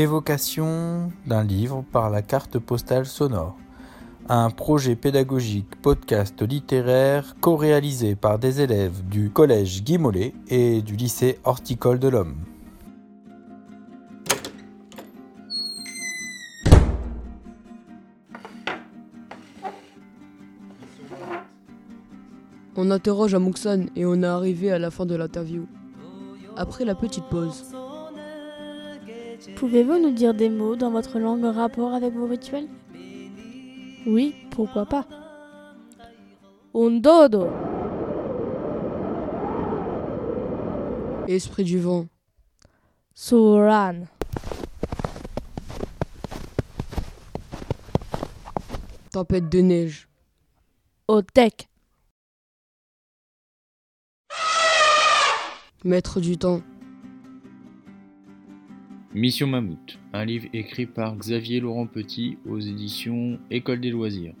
Évocation d'un livre par la carte postale sonore. Un projet pédagogique podcast littéraire co-réalisé par des élèves du collège Guy Mollet et du lycée horticole de l'Homme. On interroge à et on est arrivé à la fin de l'interview. Après la petite pause. Pouvez-vous nous dire des mots dans votre langue en rapport avec vos rituels? Oui, pourquoi pas Un dodo Esprit du vent. Suran Tempête de neige. Otek Maître du temps. Mission Mammouth, un livre écrit par Xavier Laurent Petit aux éditions École des loisirs.